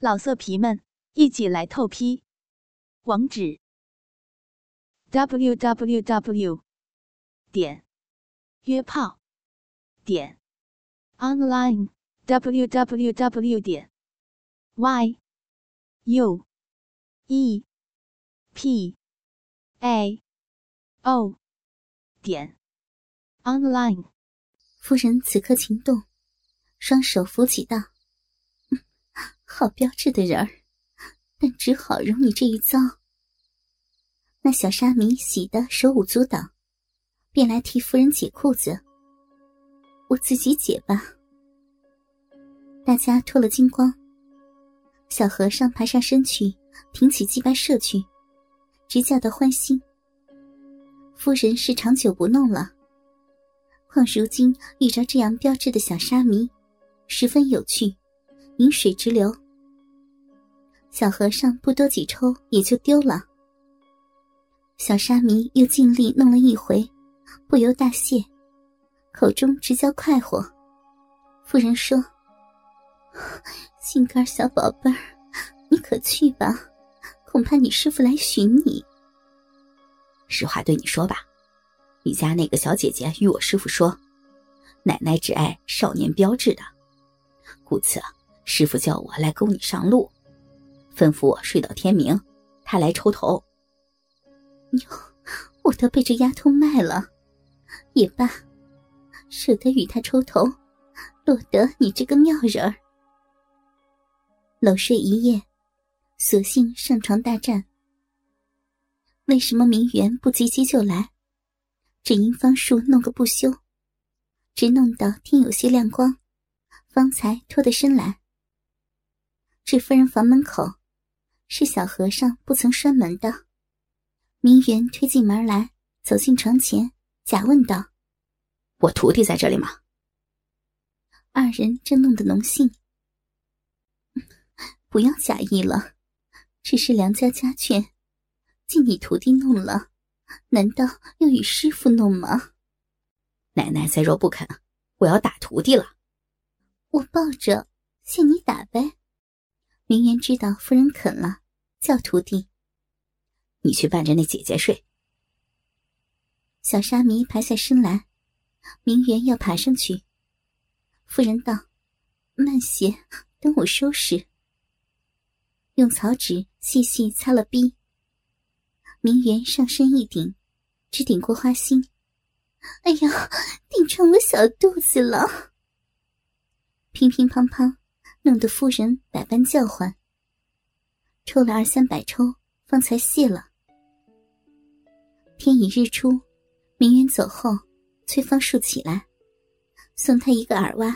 老色皮们，一起来透批！网址：w w w 点约炮点 online w w w 点 y u e p a o 点 online。夫人此刻情动，双手扶起道。好标致的人儿，但只好容你这一遭。那小沙弥喜得手舞足蹈，便来替夫人解裤子。我自己解吧。大家脱了精光，小和尚爬上身去，挺起鸡巴射去，直叫得欢心。夫人是长久不弄了，况如今遇着这样标致的小沙弥，十分有趣，饮水直流。小和尚不多几抽也就丢了。小沙弥又尽力弄了一回，不由大谢，口中直叫快活。夫人说：“心肝小宝贝儿，你可去吧，恐怕你师傅来寻你。”实话对你说吧，你家那个小姐姐与我师傅说，奶奶只爱少年标致的，故此师傅叫我来勾你上路。吩咐我睡到天明，他来抽头。哟，我都被这丫头卖了，也罢，舍得与他抽头，落得你这个妙人儿。搂睡一夜，索性上床大战。为什么明媛不急急就来，只因方术弄个不休，直弄到天有些亮光，方才脱得身来，至夫人房门口。是小和尚不曾拴门的，明媛推进门来，走进床前，假问道：“我徒弟在这里吗？”二人正弄得浓兴，不要假意了，只是梁家家眷，竟你徒弟弄了，难道要与师傅弄吗？奶奶再若不肯，我要打徒弟了。我抱着，限你打呗。明媛知道夫人肯了，叫徒弟：“你去伴着那姐姐睡。”小沙弥爬下身来，明媛要爬上去。夫人道：“慢些，等我收拾。”用草纸细细擦了逼。明媛上身一顶，只顶过花心。哎呀，顶成了小肚子了！乒乒乓乓。弄得夫人百般叫唤，抽了二三百抽，方才谢了。天已日出，明媛走后，崔芳树起来，送他一个耳挖，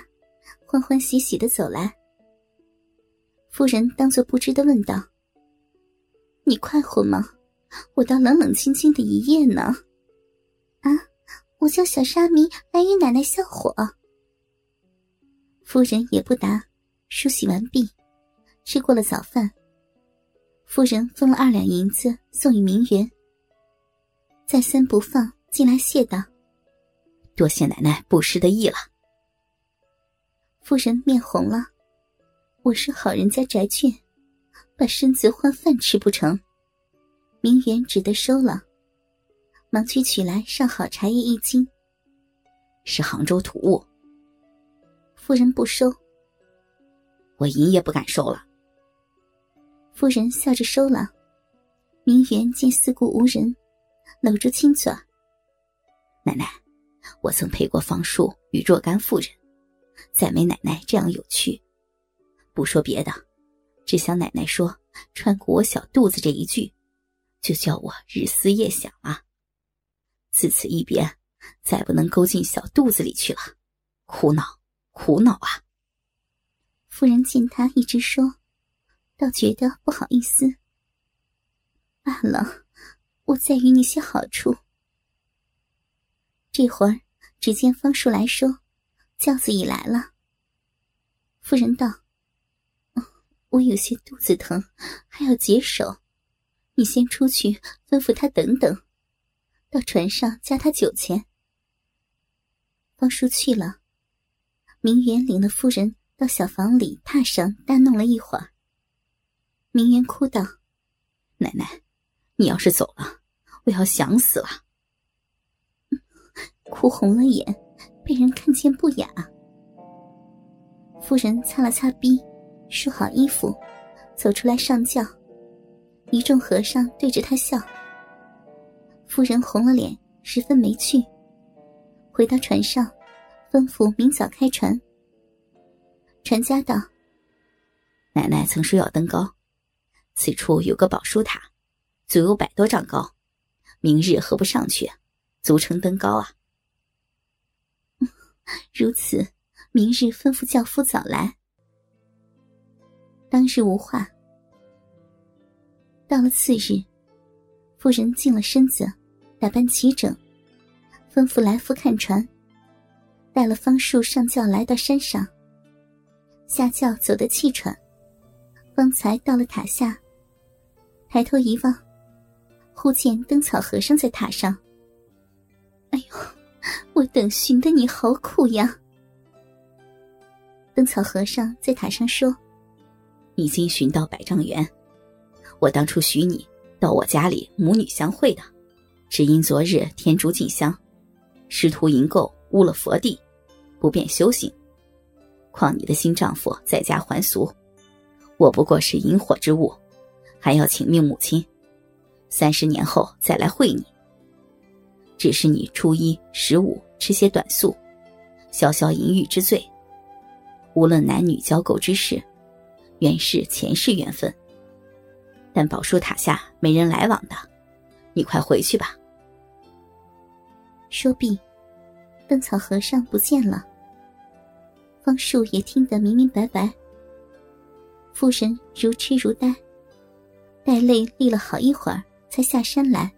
欢欢喜喜的走来。夫人当作不知的问道：“你快活吗？我倒冷冷清清的一夜呢。”啊，我叫小沙弥来与奶奶消火。夫人也不答。梳洗完毕，吃过了早饭。夫人分了二两银子送与明媛，再三不放，进来谢道：“多谢奶奶不失的意了。”夫人面红了：“我是好人家宅眷，把身子换饭吃不成？”明媛只得收了，忙去取来上好茶叶一斤，是杭州土物。夫人不收。我银也不敢收了。夫人笑着收了。明媛见四顾无人，搂住亲嘴奶奶，我曾陪过方叔与若干妇人，再没奶奶这样有趣。不说别的，只想奶奶说穿过我小肚子这一句，就叫我日思夜想啊。自此一别，再不能勾进小肚子里去了，苦恼，苦恼啊！夫人见他一直说，倒觉得不好意思。罢了，我再与你些好处。这会儿，只见方叔来说，轿子已来了。夫人道：“我有些肚子疼，还要解手，你先出去吩咐他等等，到船上加他酒钱。”方叔去了，明远领了夫人。到小房里榻上，大弄了一会儿，明媛哭道：“奶奶，你要是走了，我要想死了。”哭红了眼，被人看见不雅。夫人擦了擦鼻，梳好衣服，走出来上轿。一众和尚对着他笑。夫人红了脸，十分没趣。回到船上，吩咐明早开船。船家道：“奶奶曾说要登高。”此处有个宝书塔，足有百多丈高。明日何不上去，足称登高啊？如此，明日吩咐轿夫早来。当日无话。到了次日，夫人净了身子，打扮齐整，吩咐来夫看船，带了方树上轿来到山上。下轿走得气喘，方才到了塔下。抬头一望，忽见灯草和尚在塔上。哎呦，我等寻的你好苦呀！灯草和尚在塔上说：“你今寻到百丈园，我当初许你到我家里母女相会的，只因昨日天竺进香，师徒营垢污了佛地，不便修行。况你的新丈夫在家还俗，我不过是引火之物。”还要请命母亲，三十年后再来会你。只是你初一十五吃些短素，消消淫欲之罪。无论男女交媾之事，原是前世缘分。但宝树塔下没人来往的，你快回去吧。说毕，灯草和尚不见了。方树也听得明明白白。妇人如痴如呆。带泪立了好一会儿，才下山来。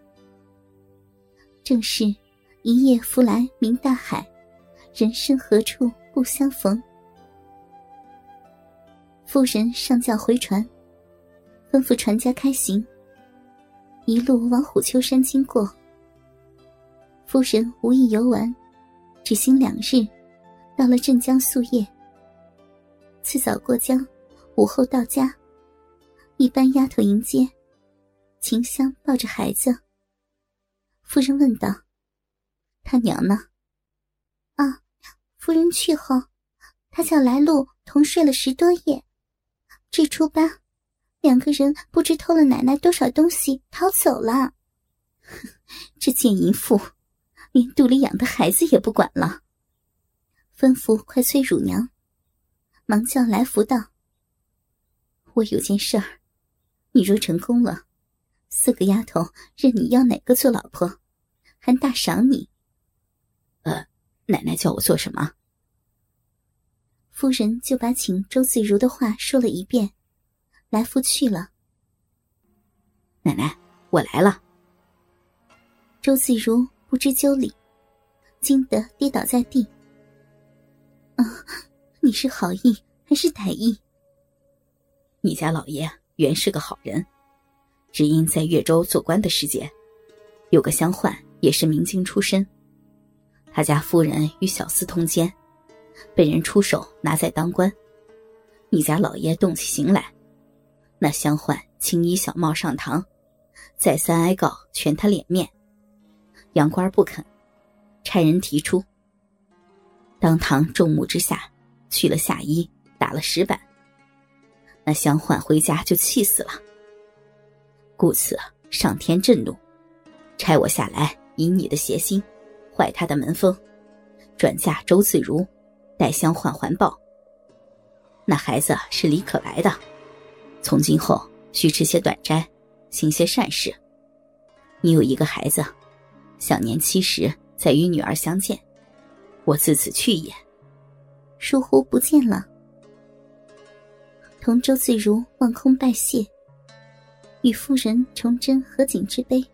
正是一夜浮来明大海，人生何处不相逢。夫人上轿回船，吩咐船家开行，一路往虎丘山经过。夫人无意游玩，只行两日，到了镇江宿夜。次早过江，午后到家。一班丫头迎接，秦香抱着孩子。夫人问道：“他娘呢？”啊，夫人去后，他叫来路同睡了十多夜。这初八，两个人不知偷了奶奶多少东西，逃走了。这贱淫妇，连肚里养的孩子也不管了。吩咐快催乳娘，忙叫来福道：“我有件事儿。”你若成功了，四个丫头任你要哪个做老婆，还大赏你。呃，奶奶叫我做什么？夫人就把请周自如的话说了一遍。来福去了。奶奶，我来了。周自如不知究理，惊得跌倒在地。啊，你是好意还是歹意？你家老爷。原是个好人，只因在越州做官的时节，有个乡宦也是明经出身，他家夫人与小厮通奸，被人出手拿在当官。你家老爷动起刑来，那乡宦青衣小帽上堂，再三哀告全他脸面，杨官不肯，差人提出，当堂众目之下，去了下衣，打了石板。那相宦回家就气死了，故此上天震怒，差我下来以你的邪心，坏他的门风，转嫁周自如，待相宦还报。那孩子是李可白的，从今后需吃些短斋，行些善事。你有一个孩子，享年七十再与女儿相见，我自此去也。疏忽不见了。同周自如望空拜谢，与夫人崇祯合景之碑，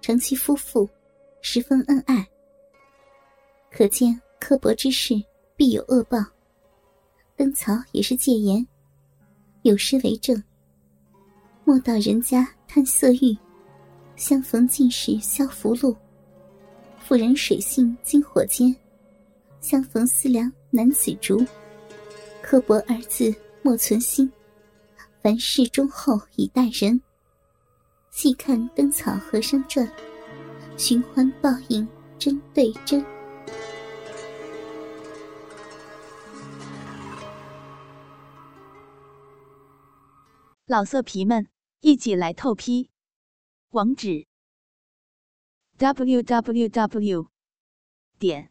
成其夫妇，十分恩爱。可见刻薄之事必有恶报。灯草也是戒言，有诗为证：莫道人家贪色欲，相逢尽是消福禄。妇人水性金火尖，相逢思量男子竹。刻薄二字。莫存心，凡事忠厚以待人。细看《灯草和尚传》，循环报应真对真。老色皮们，一起来透批！网址：w w w. 点